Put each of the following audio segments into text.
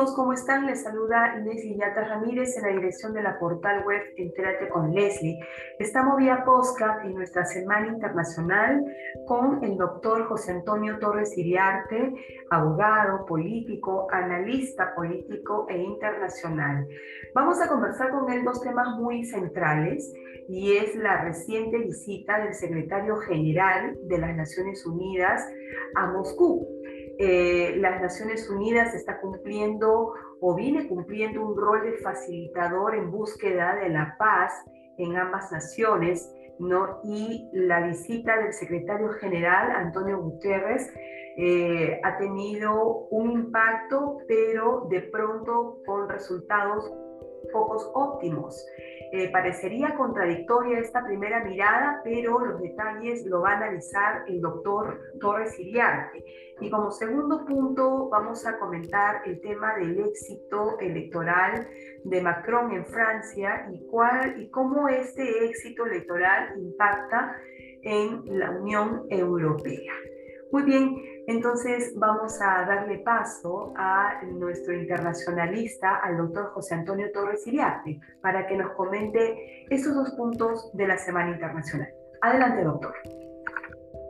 Amigos, ¿cómo están? Les saluda Leslie Yata Ramírez en la dirección de la portal web Entérate con Leslie. Estamos vía podcast en nuestra semana internacional con el doctor José Antonio Torres Iriarte, abogado, político, analista político e internacional. Vamos a conversar con él dos temas muy centrales y es la reciente visita del secretario general de las Naciones Unidas a Moscú eh, las Naciones Unidas está cumpliendo o viene cumpliendo un rol de facilitador en búsqueda de la paz en ambas naciones, ¿no? Y la visita del secretario general, Antonio Guterres, eh, ha tenido un impacto, pero de pronto con resultados pocos óptimos. Eh, parecería contradictoria esta primera mirada, pero los detalles lo va a analizar el doctor Torres Iriarte. Y como segundo punto vamos a comentar el tema del éxito electoral de Macron en Francia y, cuál, y cómo este éxito electoral impacta en la Unión Europea. Muy bien, entonces vamos a darle paso a nuestro internacionalista, al doctor José Antonio Torres Iriarte, para que nos comente estos dos puntos de la Semana Internacional. Adelante, doctor.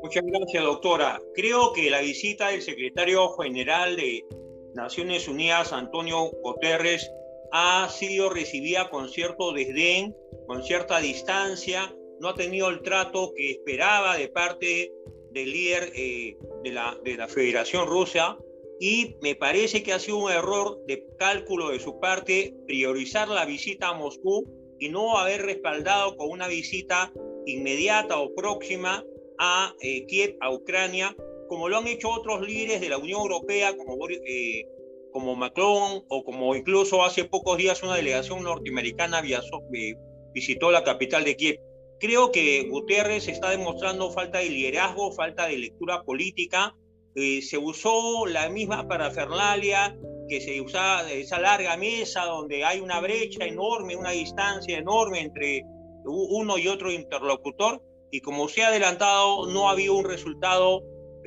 Muchas gracias, doctora. Creo que la visita del secretario general de Naciones Unidas, Antonio Guterres, ha sido recibida con cierto desdén, con cierta distancia, no ha tenido el trato que esperaba de parte del líder eh, de, la, de la Federación Rusa y me parece que ha sido un error de cálculo de su parte priorizar la visita a Moscú y no haber respaldado con una visita inmediata o próxima a eh, Kiev, a Ucrania, como lo han hecho otros líderes de la Unión Europea, como, eh, como Macron o como incluso hace pocos días una delegación norteamericana visitó la capital de Kiev. Creo que Guterres está demostrando falta de liderazgo, falta de lectura política. Eh, se usó la misma parafernalia que se usaba esa larga mesa donde hay una brecha enorme, una distancia enorme entre uno y otro interlocutor. Y como se ha adelantado, no ha habido un resultado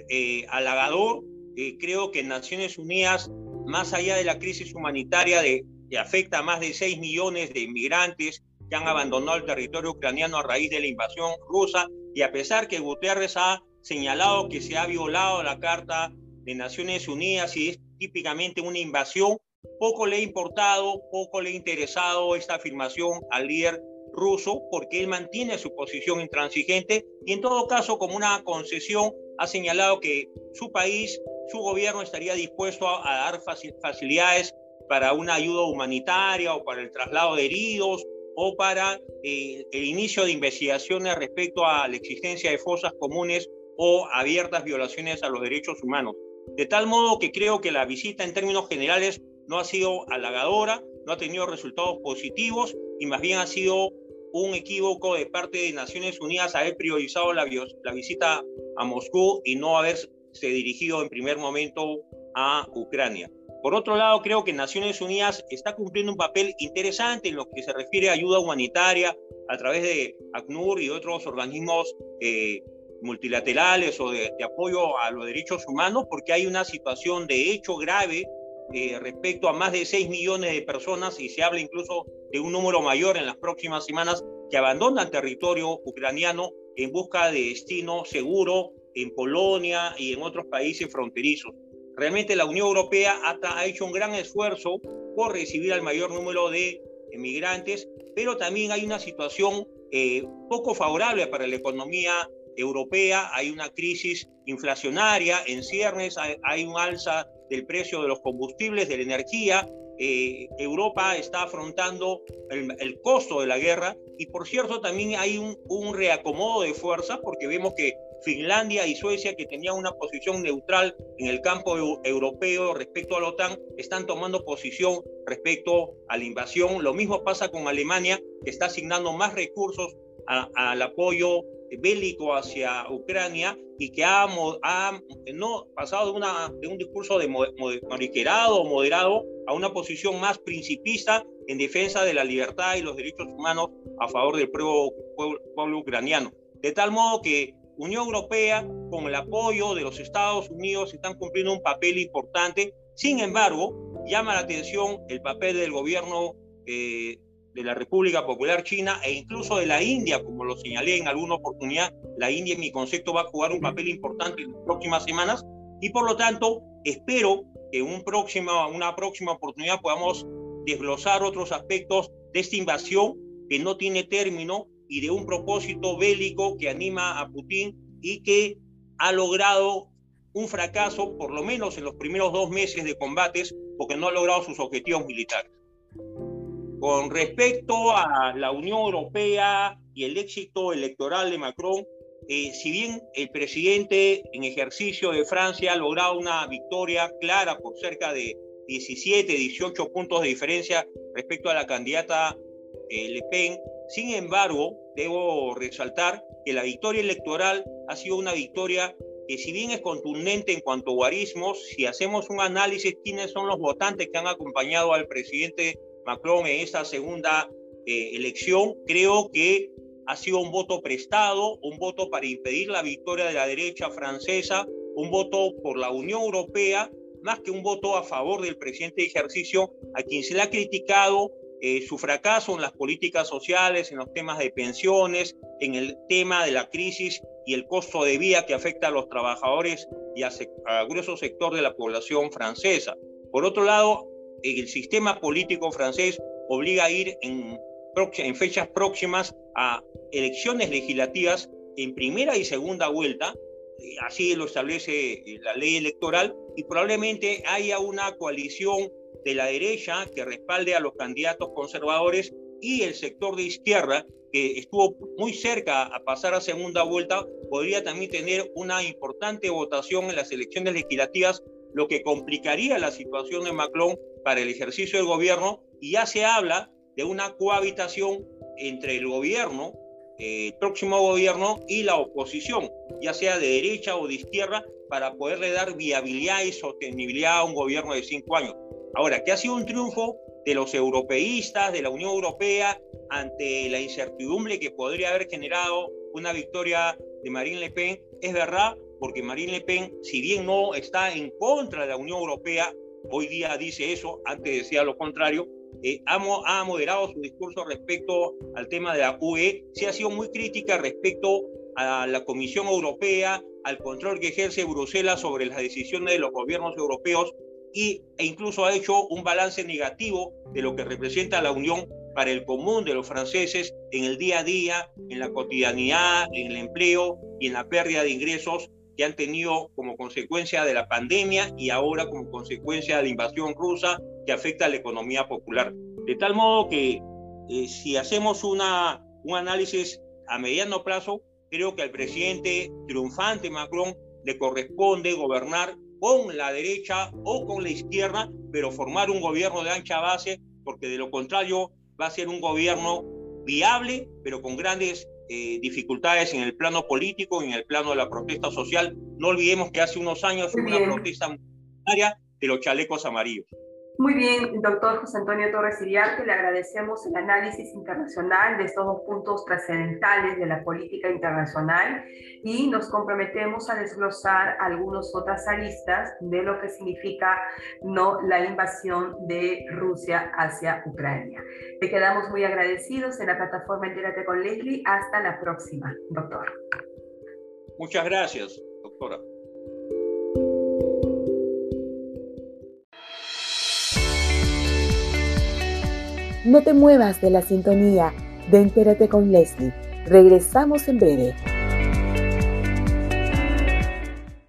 eh, halagador. Eh, creo que Naciones Unidas, más allá de la crisis humanitaria de, que afecta a más de 6 millones de inmigrantes, que han abandonado el territorio ucraniano a raíz de la invasión rusa. Y a pesar que Guterres ha señalado que se ha violado la Carta de Naciones Unidas y es típicamente una invasión, poco le ha importado, poco le ha interesado esta afirmación al líder ruso porque él mantiene su posición intransigente y en todo caso como una concesión ha señalado que su país, su gobierno estaría dispuesto a, a dar facilidades para una ayuda humanitaria o para el traslado de heridos o para eh, el inicio de investigaciones respecto a la existencia de fosas comunes o abiertas violaciones a los derechos humanos. De tal modo que creo que la visita en términos generales no ha sido halagadora, no ha tenido resultados positivos y más bien ha sido un equívoco de parte de Naciones Unidas haber priorizado la, la visita a Moscú y no haberse dirigido en primer momento a Ucrania. Por otro lado, creo que Naciones Unidas está cumpliendo un papel interesante en lo que se refiere a ayuda humanitaria a través de ACNUR y otros organismos eh, multilaterales o de, apoyo a los derechos humanos, porque hay una situación de hecho grave eh, respecto a más de 6 millones de personas y se habla incluso de un número mayor en las próximas semanas que abandonan territorio ucraniano en busca de destino seguro en Polonia y en otros países fronterizos. Realmente la Unión Europea ha, hecho un gran esfuerzo por recibir al mayor número de emigrantes, pero también hay una situación eh, poco favorable para la economía europea hay una crisis inflacionaria en ciernes, hay, un alza del precio de los combustibles, de la energía. Eh, Europa está afrontando el, costo de la guerra y por cierto también hay un, un reacomodo de fuerzas porque vemos que Finlandia y Suecia, que tenían una posición neutral en el campo europeo respecto a la OTAN, están tomando posición respecto a la invasión. Lo mismo pasa con Alemania, que está asignando más recursos al apoyo bélico hacia Ucrania y que ha, no, pasado de, un discurso de o moderado a una posición más principista en defensa de la libertad y los derechos humanos a favor del pueblo ucraniano. De tal modo que Unión Europea, con el apoyo de los Estados Unidos, están cumpliendo un papel importante. Sin embargo, llama la atención el papel del gobierno eh, de la República Popular China e incluso de la India, como lo señalé en alguna oportunidad. La India, en mi concepto, va a jugar un papel importante en las próximas semanas y por lo tanto espero que un próximo, una próxima oportunidad podamos desglosar otros aspectos de esta invasión que no tiene término y de un propósito bélico que anima a Putin y que ha logrado un fracaso, por lo menos en los primeros dos meses de combates, porque no ha logrado sus objetivos militares. Con respecto a la Unión Europea y el éxito electoral de Macron, eh, si bien el presidente en ejercicio de Francia ha logrado una victoria clara por cerca de 17, 18 puntos de diferencia respecto a la candidata eh, Le Pen, sin embargo, debo resaltar que la victoria electoral ha sido una victoria que si bien es contundente en cuanto a guarismos, si hacemos un análisis quiénes son los votantes que han acompañado al presidente Macron en esta segunda eh, elección, creo que ha sido un voto prestado, un voto para impedir la victoria de la derecha francesa, un voto por la Unión Europea, más que un voto a favor del presidente de ejercicio, a quien se le ha criticado eh, su fracaso en las políticas sociales, en los temas de pensiones, en el tema de la crisis y el costo de vida que afecta a los trabajadores y a, grueso sector de la población francesa. Por otro lado, el sistema político francés obliga a ir en, fechas próximas a elecciones legislativas en primera y segunda vuelta, así lo establece eh, la ley electoral, y probablemente haya una coalición de la derecha que respalde a los candidatos conservadores y el sector de izquierda que estuvo muy cerca a pasar a segunda vuelta, podría también tener una importante votación en las elecciones legislativas, lo que complicaría la situación de Macron para el ejercicio del gobierno y ya se habla de una cohabitación entre el gobierno, eh, el próximo gobierno y la oposición, ya sea de derecha o de izquierda, para poderle dar viabilidad y sostenibilidad a un gobierno de cinco años. Ahora, que ha sido un triunfo de los europeístas, de la Unión Europea, ante la incertidumbre que podría haber generado una victoria de Marine Le Pen, es verdad, porque Marine Le Pen, si bien no está en contra de la Unión Europea, hoy día dice eso, antes decía lo contrario, eh, ha, ha, moderado su discurso respecto al tema de la UE, sí ha sido muy crítica respecto a la Comisión Europea, al control que ejerce Bruselas sobre las decisiones de los gobiernos europeos y, e incluso ha hecho un balance negativo de lo que representa la Unión para el común de los franceses en el día a día, en la cotidianidad, en el empleo y en la pérdida de ingresos que han tenido como consecuencia de la pandemia y ahora como consecuencia de la invasión rusa que afecta a la economía popular. De tal modo que eh, si hacemos una, un análisis a mediano plazo, creo que al presidente triunfante Macron le corresponde gobernar con la derecha o con la izquierda, pero formar un gobierno de ancha base, porque de lo contrario va a ser un gobierno viable, pero con grandes eh, dificultades en el plano político y en el plano de la protesta social. No olvidemos que hace unos años fue una protesta de los chalecos amarillos. Muy bien, doctor José Antonio Torres Iriarte, le agradecemos el análisis internacional de estos dos puntos trascendentales de la política internacional y nos comprometemos a desglosar algunas otras aristas de lo que significa no la invasión de Rusia hacia Ucrania. Le quedamos muy agradecidos en la plataforma Entérate con Leslie. Hasta la próxima, doctor. Muchas gracias, doctora. No te muevas de la sintonía de Entérate con Leslie. Regresamos en breve.